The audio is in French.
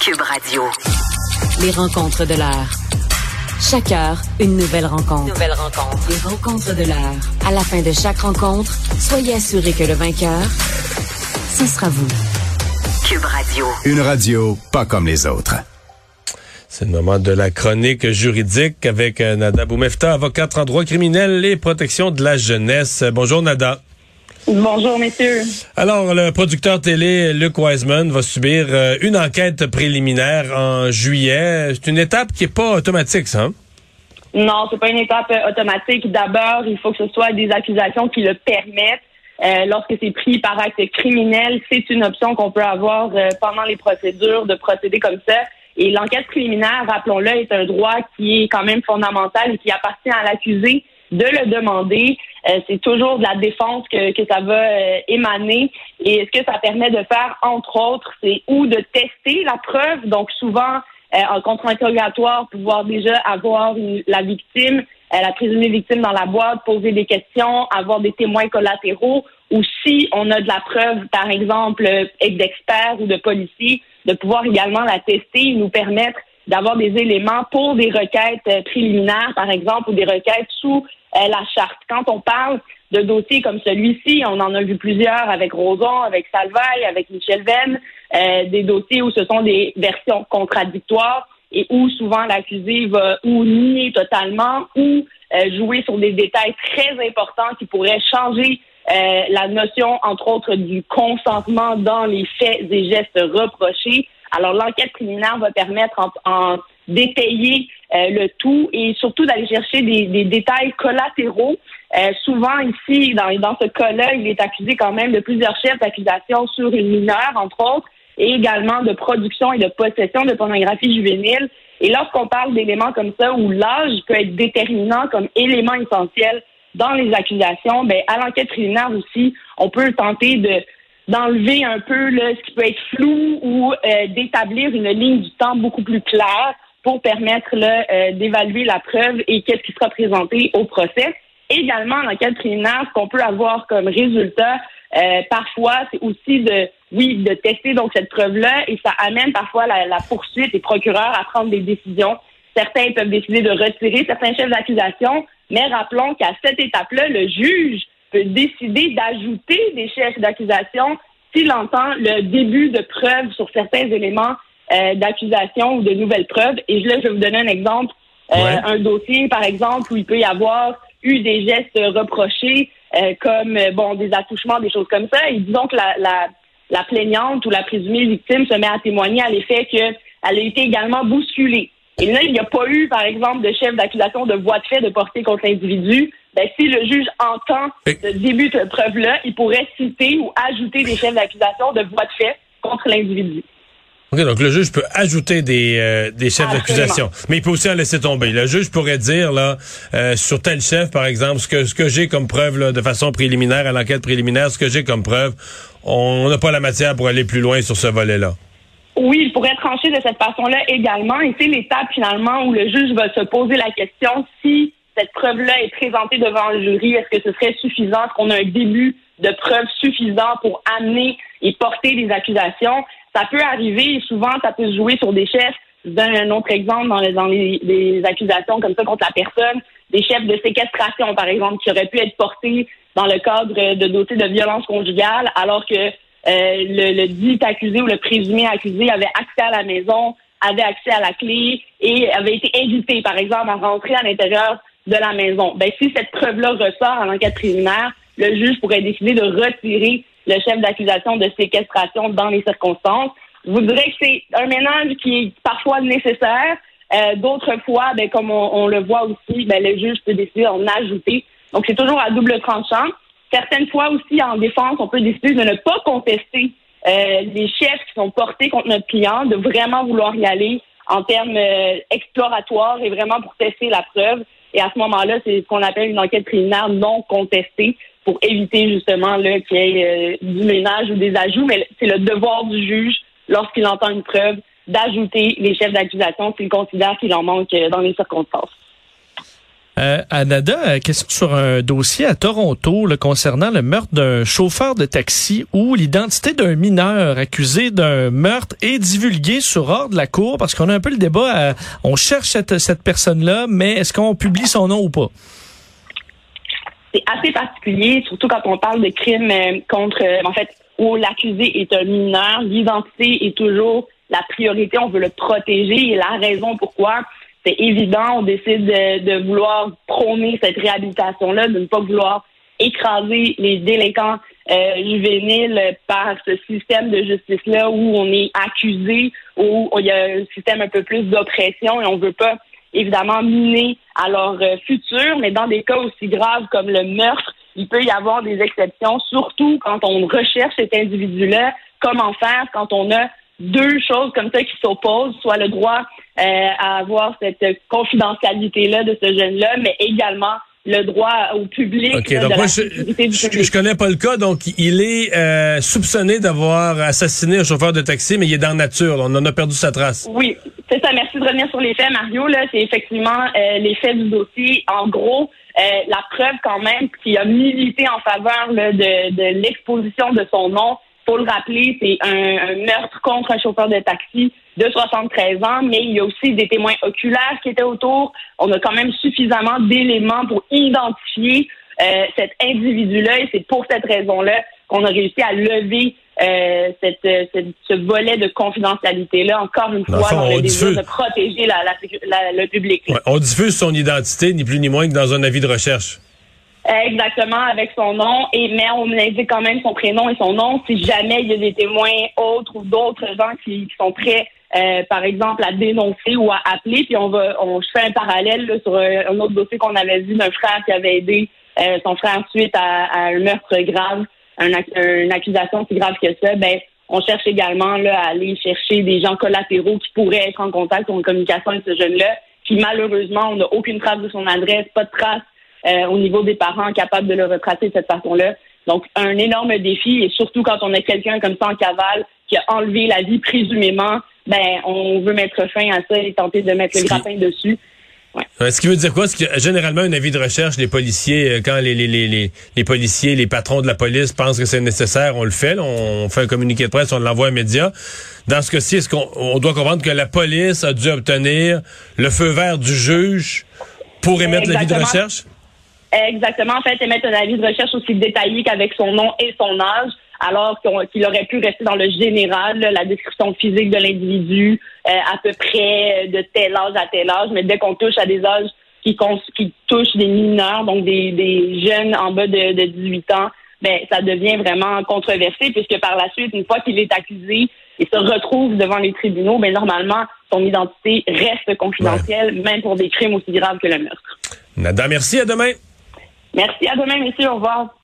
Cube Radio. Les rencontres de l'heure. Chaque heure, une nouvelle rencontre. Nouvelle rencontre. Les rencontres de l'heure. À la fin de chaque rencontre, soyez assurés que le vainqueur, ce sera vous. Cube Radio. Une radio pas comme les autres. C'est le moment de la chronique juridique avec euh, Nada Boumefta, avocate en droit criminel et protection de la jeunesse. Bonjour Nada. Bonjour, messieurs. Alors, le producteur télé Luc Wiseman va subir euh, une enquête préliminaire en juillet. C'est une étape qui est pas automatique, ça. Hein? Non, c'est pas une étape euh, automatique. D'abord, il faut que ce soit des accusations qui le permettent. Euh, lorsque c'est pris par acte criminel, c'est une option qu'on peut avoir pendant les procédures de procéder comme ça. Et l'enquête préliminaire, rappelons-le, est un droit qui est quand même fondamental et qui appartient à l'accusé de le demander. Euh, c'est toujours de la défense que, que ça va euh, émaner. Et ce que ça permet de faire, entre autres, c'est ou de tester la preuve. Donc souvent, euh, en contre-interrogatoire, pouvoir déjà avoir la victime, la présumée victime dans la boîte, poser des questions, avoir des témoins collatéraux, ou si on a de la preuve, par exemple, d'experts ou de policiers, de pouvoir également la tester et nous permettre d'avoir des éléments pour des requêtes préliminaires, par exemple, ou des requêtes sous euh, la charte. Quand on parle de dossiers comme celui-ci, on en a vu plusieurs avec Roson, avec Salvaille, avec Michel Venn, euh, des dossiers où ce sont des versions contradictoires et où souvent l'accusé va ou nier totalement ou euh, jouer sur des détails très importants qui pourraient changer la notion, entre autres, du consentement dans les faits et gestes reprochés. Alors, l'enquête préliminaire va permettre en, en d'étayer euh, le tout et surtout d'aller chercher des, détails collatéraux. Euh, souvent ici, dans, dans ce cas-là, il est accusé quand même de plusieurs chefs d'accusation sur une mineure, entre autres, et également de production et de possession de pornographie juvénile. Et lorsqu'on parle d'éléments comme ça, où l'âge peut être déterminant comme élément essentiel dans les accusations, ben, à l'enquête préliminaire aussi, on peut tenter de d'enlever un peu là, ce qui peut être flou ou euh, d'établir une ligne du temps beaucoup plus claire pour permettre euh, d'évaluer la preuve et qu'est-ce qui sera présenté au procès. Également, dans le cadre préliminaire, ce qu'on peut avoir comme résultat, euh, parfois, c'est aussi de, oui, de tester donc cette preuve-là et ça amène parfois la, la poursuite des procureurs à prendre des décisions. Certains peuvent décider de retirer certains chefs d'accusation, mais rappelons qu'à cette étape-là, le juge peut décider d'ajouter des chefs d'accusation s'il entend le début de preuve sur certains éléments euh, d'accusations ou de nouvelles preuves. Et là, je vais vous donner un exemple. Euh, un dossier, par exemple, où il peut y avoir eu des gestes reprochés, euh, comme bon des attouchements, des choses comme ça. Et disons que la, la, la plaignante ou la présumée victime se met à témoigner à l'effet qu'elle a été également bousculée. Et là, il n'y a pas eu, par exemple, de chef d'accusation de voie de fait de porter contre l'individu. Ben, si le juge entend le début de preuve-là, il pourrait citer ou ajouter des chefs d'accusation de voie de fait contre l'individu. OK, donc le juge peut ajouter des, euh, des chefs d'accusation, mais il peut aussi en laisser tomber. Le juge pourrait dire là euh, sur tel chef, par exemple, ce que ce que j'ai comme preuve là, de façon préliminaire à l'enquête préliminaire, ce que j'ai comme preuve, on n'a pas la matière pour aller plus loin sur ce volet-là. Oui, il pourrait trancher de cette façon-là également. Et c'est l'étape finalement où le juge va se poser la question si cette preuve-là est présentée devant le jury, est-ce que ce serait suffisant, est-ce qu'on a un début de preuve suffisant pour amener et porter des accusations? Ça peut arriver, souvent, ça peut se jouer sur des chefs. Je donne un autre exemple dans les, dans les, accusations comme ça contre la personne, des chefs de séquestration, par exemple, qui auraient pu être portés dans le cadre de dossiers de violence conjugale, alors que euh, le, le, dit accusé ou le présumé accusé avait accès à la maison, avait accès à la clé et avait été invité, par exemple, à rentrer à l'intérieur de la maison. Ben, si cette preuve-là ressort en enquête préliminaire, le juge pourrait décider de retirer le chef d'accusation de séquestration dans les circonstances. Je vous dirais que c'est un ménage qui est parfois nécessaire. Euh, D'autres fois, ben, comme on, le voit aussi, ben, le juge peut décider d'en ajouter. Donc, c'est toujours à double tranchant. Certaines fois aussi, en défense, on peut décider de ne pas contester euh, les chefs qui sont portés contre notre client, de vraiment vouloir y aller en termes euh, exploratoires et vraiment pour tester la preuve. Et à ce moment-là, c'est ce qu'on appelle une enquête préliminaire non contestée pour éviter justement qu'il y ait euh, du ménage ou des ajouts, mais c'est le devoir du juge, lorsqu'il entend une preuve, d'ajouter les chefs d'accusation s'il considère qu'il en manque euh, dans les circonstances. Euh, Anada, euh, question sur un dossier à Toronto concernant le meurtre d'un chauffeur de taxi où l'identité d'un mineur accusé d'un meurtre est divulguée sur ordre de la cour? Parce qu'on a un peu le débat. on cherche cette, cette personne-là, mais est-ce qu'on publie son nom ou pas? C'est assez particulier, surtout quand on parle de crimes euh, contre, en fait, où l'accusé est un mineur. L'identité est toujours la priorité. On veut le protéger et la raison pourquoi c'est évident, on décide de, vouloir prôner cette réhabilitation-là, de ne pas vouloir écraser les délinquants euh, juvéniles par ce système de justice-là où on est accusé, où il y a un système un peu plus d'oppression et on veut pas évidemment miner à leur euh, futur, mais dans des cas aussi graves comme le meurtre, il peut y avoir des exceptions, surtout quand on recherche cet individu-là, comment faire quand on a deux choses comme ça qui s'opposent, soit le droit euh, à avoir cette confidentialité-là de ce jeune-là, mais également le droit au public. OK, donc moi, je, je, connais pas le cas, donc il est euh, soupçonné d'avoir assassiné un chauffeur de taxi, mais il est dans la nature. On en a perdu sa trace. Oui, c'est ça. Merci de revenir sur les faits, Mario. Là, c'est effectivement euh, les faits du dossier. En gros, euh, la preuve quand même qu'il a milité en faveur de, de l'exposition de son nom faut le rappeler, c'est un, meurtre contre un chauffeur de taxi de 73 ans, mais il y a aussi des témoins oculaires qui étaient autour. On a quand même suffisamment d'éléments pour identifier euh, cet individu-là et c'est pour cette raison-là qu'on a réussi à lever euh, cette, ce volet de confidentialité-là, encore une fois, dans le désir de protéger la, le public. on diffuse son identité, ni plus ni moins que dans un avis de recherche. Exactement, avec son nom. Et mais on indique quand même son prénom et son nom si jamais il y a des témoins autres ou d'autres gens qui, sont prêts, euh, par exemple, à dénoncer ou à appeler. Puis on va, on je fais un parallèle sur un, autre dossier qu'on avait vu d'un frère qui avait aidé euh, son frère suite à, un meurtre grave, une accusation aussi grave que ça. Ben on cherche également là à aller chercher des gens collatéraux qui pourraient être en contact ou en communication avec ce jeune-là. Puis malheureusement, on n'a aucune trace de son adresse, pas de trace euh, au niveau des parents capables de le retracer de cette façon-là. Donc, un énorme défi, et surtout quand on a quelqu'un comme ça en cavale qui a enlevé la vie présumément, ben, on veut mettre fin à ça et tenter de mettre le grappin dessus. Ouais. Ce qui veut dire quoi? C'est que généralement, un avis de recherche, les policiers, euh, quand les, les, les, les, policiers, les patrons de la police pensent que c'est nécessaire, on le fait. on fait un communiqué de presse, on l'envoie aux médias. Dans ce cas-ci, est-ce qu'on on doit comprendre que la police a dû obtenir le feu vert du juge pour émettre l'avis de recherche? Exactement. En fait, émettre un avis de recherche aussi détaillé qu'avec son nom et son âge, alors qu'il aurait pu rester dans le général, la description physique de l'individu, euh, à peu près de tel âge à tel âge. Mais dès qu'on touche à des âges qui, qui touchent des mineurs, donc des, des jeunes en bas de, de 18 ans, ben, ça devient vraiment controversé puisque par la suite, une fois qu'il est accusé et se retrouve devant les tribunaux, ben, normalement, son identité reste confidentielle, même pour des crimes aussi graves que le meurtre. Nada, merci. À demain. Merci. À demain, messieurs. Au revoir.